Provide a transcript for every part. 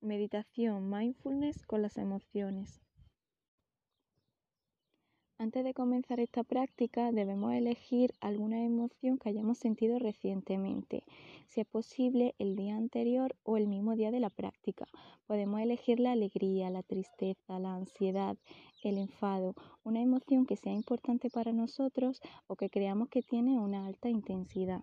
Meditación mindfulness con las emociones. Antes de comenzar esta práctica debemos elegir alguna emoción que hayamos sentido recientemente, si es posible el día anterior o el mismo día de la práctica. Podemos elegir la alegría, la tristeza, la ansiedad, el enfado, una emoción que sea importante para nosotros o que creamos que tiene una alta intensidad.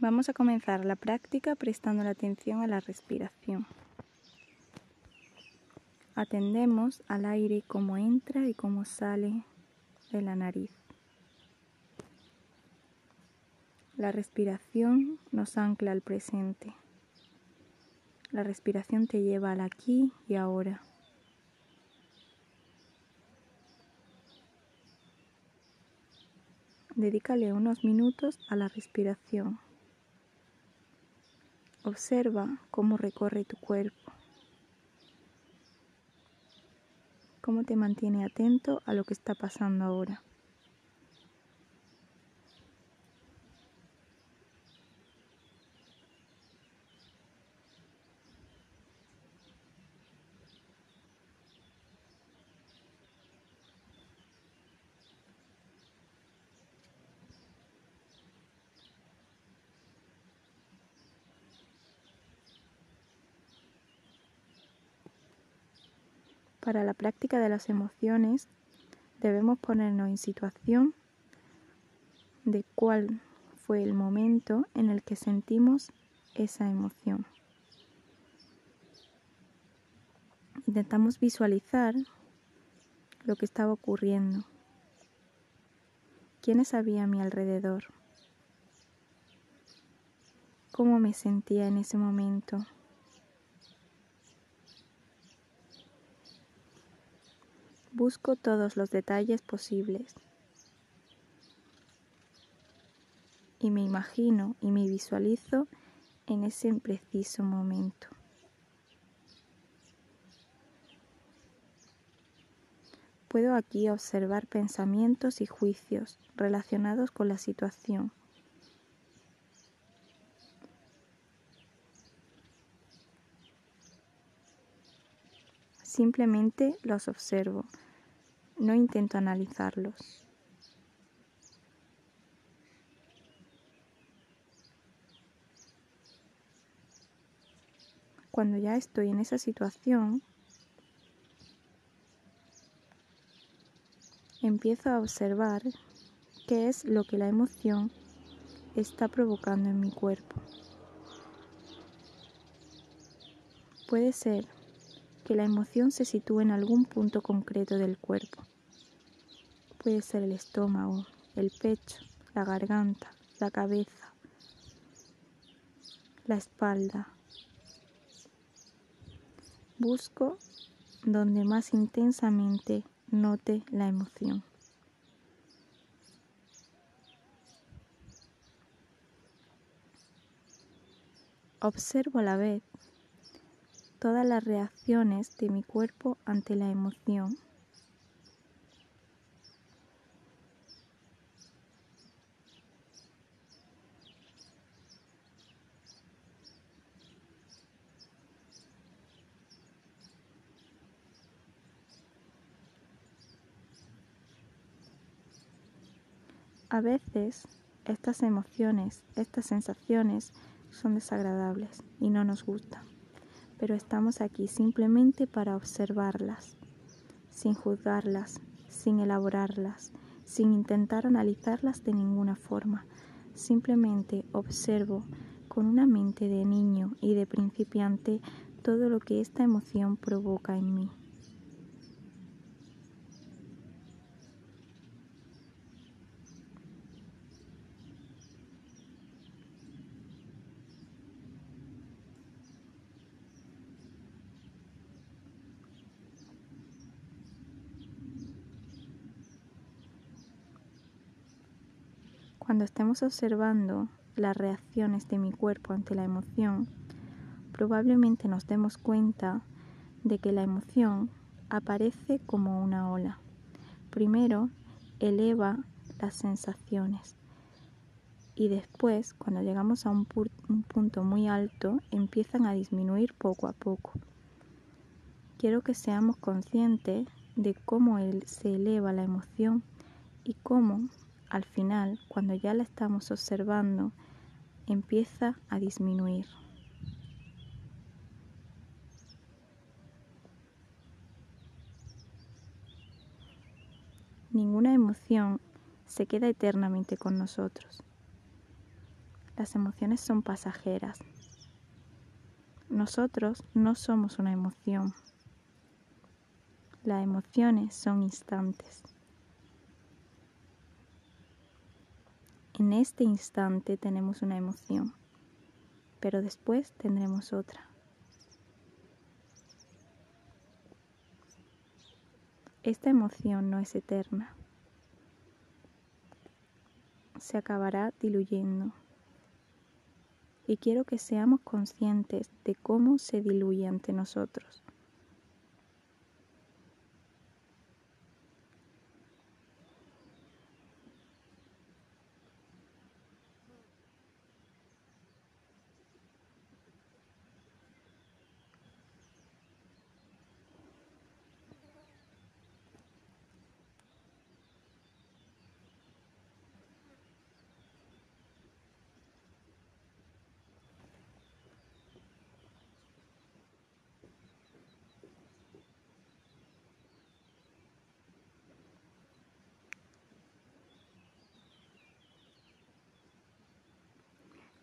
Vamos a comenzar la práctica prestando la atención a la respiración. Atendemos al aire como entra y cómo sale de la nariz. La respiración nos ancla al presente. La respiración te lleva al aquí y ahora. Dedícale unos minutos a la respiración. Observa cómo recorre tu cuerpo, cómo te mantiene atento a lo que está pasando ahora. Para la práctica de las emociones debemos ponernos en situación de cuál fue el momento en el que sentimos esa emoción. Intentamos visualizar lo que estaba ocurriendo, quiénes había a mi alrededor, cómo me sentía en ese momento. Busco todos los detalles posibles y me imagino y me visualizo en ese preciso momento. Puedo aquí observar pensamientos y juicios relacionados con la situación. Simplemente los observo no intento analizarlos. Cuando ya estoy en esa situación, empiezo a observar qué es lo que la emoción está provocando en mi cuerpo. Puede ser que la emoción se sitúe en algún punto concreto del cuerpo. Puede ser el estómago, el pecho, la garganta, la cabeza, la espalda. Busco donde más intensamente note la emoción. Observo a la vez todas las reacciones de mi cuerpo ante la emoción. A veces estas emociones, estas sensaciones son desagradables y no nos gustan pero estamos aquí simplemente para observarlas, sin juzgarlas, sin elaborarlas, sin intentar analizarlas de ninguna forma. Simplemente observo con una mente de niño y de principiante todo lo que esta emoción provoca en mí. Cuando estemos observando las reacciones de mi cuerpo ante la emoción, probablemente nos demos cuenta de que la emoción aparece como una ola. Primero eleva las sensaciones y después, cuando llegamos a un, punto muy alto, empiezan a disminuir poco a poco. Quiero que seamos conscientes de cómo se eleva la emoción y cómo al final, cuando ya la estamos observando, empieza a disminuir. Ninguna emoción se queda eternamente con nosotros. Las emociones son pasajeras. Nosotros no somos una emoción. Las emociones son instantes. En este instante tenemos una emoción, pero después tendremos otra. Esta emoción no es eterna. Se acabará diluyendo y quiero que seamos conscientes de cómo se diluye ante nosotros.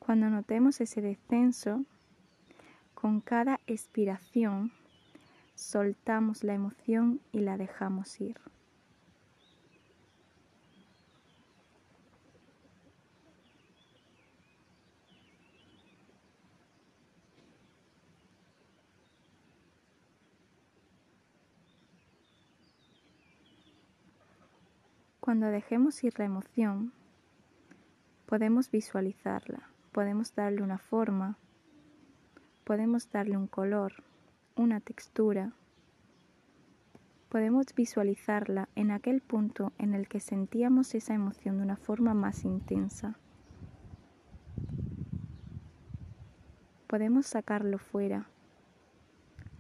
Cuando notemos ese descenso, con cada expiración soltamos la emoción y la dejamos ir. Cuando dejemos ir la emoción, podemos visualizarla podemos darle una forma, podemos darle un color, una textura. Podemos visualizarla en aquel punto en el que sentíamos esa emoción de una forma más intensa. Podemos sacarlo fuera,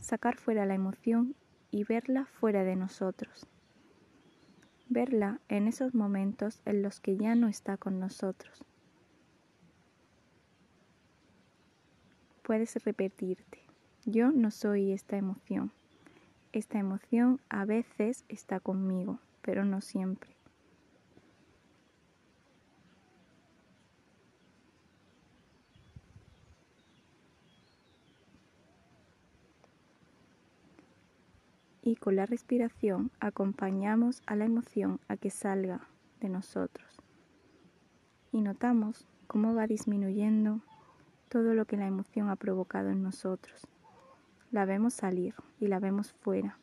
sacar fuera la emoción y verla fuera de nosotros. Verla en esos momentos en los que ya no está con nosotros. Puedes repetirte, yo no soy esta emoción. Esta emoción a veces está conmigo, pero no siempre. y con la respiración acompañamos a la emoción a que salga de nosotros y notamos cómo va disminuyendo todo lo que la emoción ha provocado en nosotros. La vemos salir y la vemos fuera.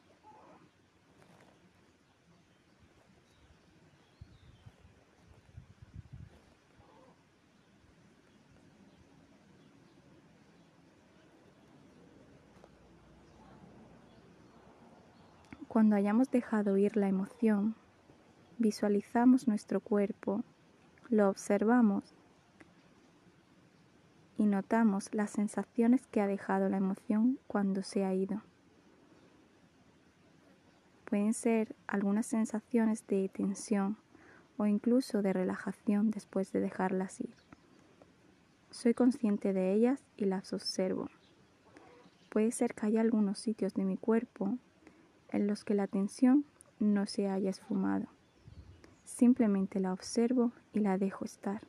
Cuando hayamos dejado ir la emoción, visualizamos nuestro cuerpo, lo observamos y notamos las sensaciones que ha dejado la emoción cuando se ha ido. Pueden ser algunas sensaciones de tensión o incluso de relajación después de dejarlas ir. Soy consciente de ellas y las observo. Puede ser que haya algunos sitios de mi cuerpo en los que la tensión no se haya esfumado. Simplemente la observo y la dejo estar.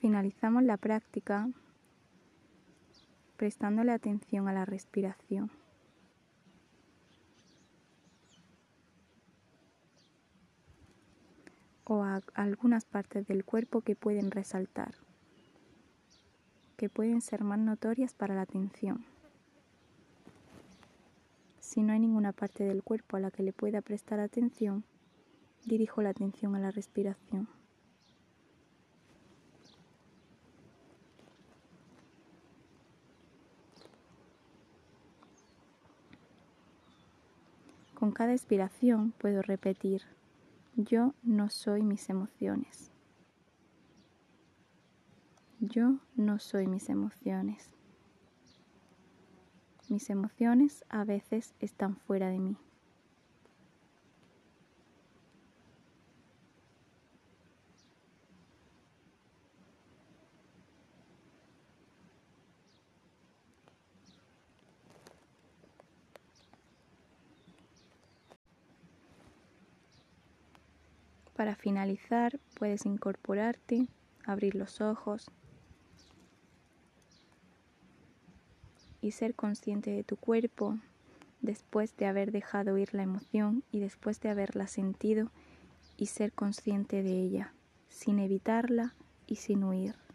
Finalizamos la práctica prestándole atención a la respiración. O algunas partes del cuerpo que pueden resaltar, que pueden ser más notorias para la atención. Si no hay ninguna parte del cuerpo a la que le pueda prestar atención, dirijo la atención a la respiración. Con cada expiración puedo repetir, yo no soy mis emociones. Yo no soy mis emociones. Mis emociones a veces están fuera de mí. Para finalizar, puedes incorporarte, abrir los ojos y ser consciente de tu cuerpo después de haber dejado ir la emoción y después de haberla sentido y ser consciente de ella, sin evitarla y sin huir.